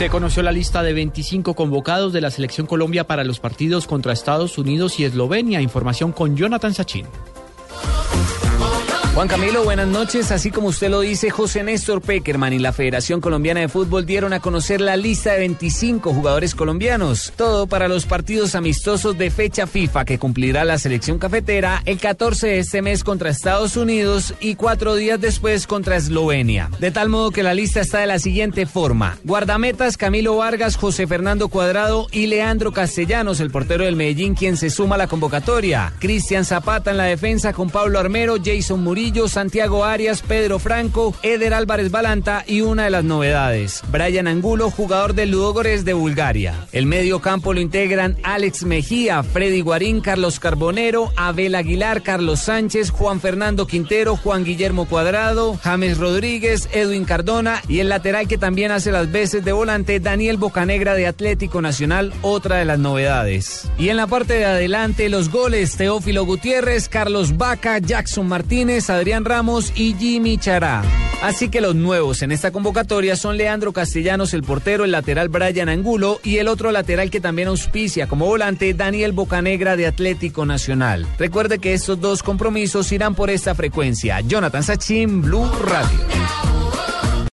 Se conoció la lista de 25 convocados de la Selección Colombia para los partidos contra Estados Unidos y Eslovenia. Información con Jonathan Sachin. Juan Camilo, buenas noches. Así como usted lo dice, José Néstor Peckerman y la Federación Colombiana de Fútbol dieron a conocer la lista de 25 jugadores colombianos. Todo para los partidos amistosos de fecha FIFA que cumplirá la selección cafetera el 14 de este mes contra Estados Unidos y cuatro días después contra Eslovenia. De tal modo que la lista está de la siguiente forma. Guardametas Camilo Vargas, José Fernando Cuadrado y Leandro Castellanos, el portero del Medellín, quien se suma a la convocatoria. Cristian Zapata en la defensa con Pablo Armero, Jason Murillo Santiago Arias, Pedro Franco, Eder Álvarez Balanta y una de las novedades, Brian Angulo, jugador del Ludogorets de Bulgaria. El medio campo lo integran Alex Mejía, Freddy Guarín, Carlos Carbonero, Abel Aguilar, Carlos Sánchez, Juan Fernando Quintero, Juan Guillermo Cuadrado, James Rodríguez, Edwin Cardona y el lateral que también hace las veces de volante, Daniel Bocanegra de Atlético Nacional, otra de las novedades. Y en la parte de adelante, los goles, Teófilo Gutiérrez, Carlos Vaca, Jackson Martínez, Adrián Ramos y Jimmy Chará. Así que los nuevos en esta convocatoria son Leandro Castellanos, el portero, el lateral Brian Angulo y el otro lateral que también auspicia como volante Daniel Bocanegra de Atlético Nacional. Recuerde que estos dos compromisos irán por esta frecuencia. Jonathan Sachin, Blue Radio.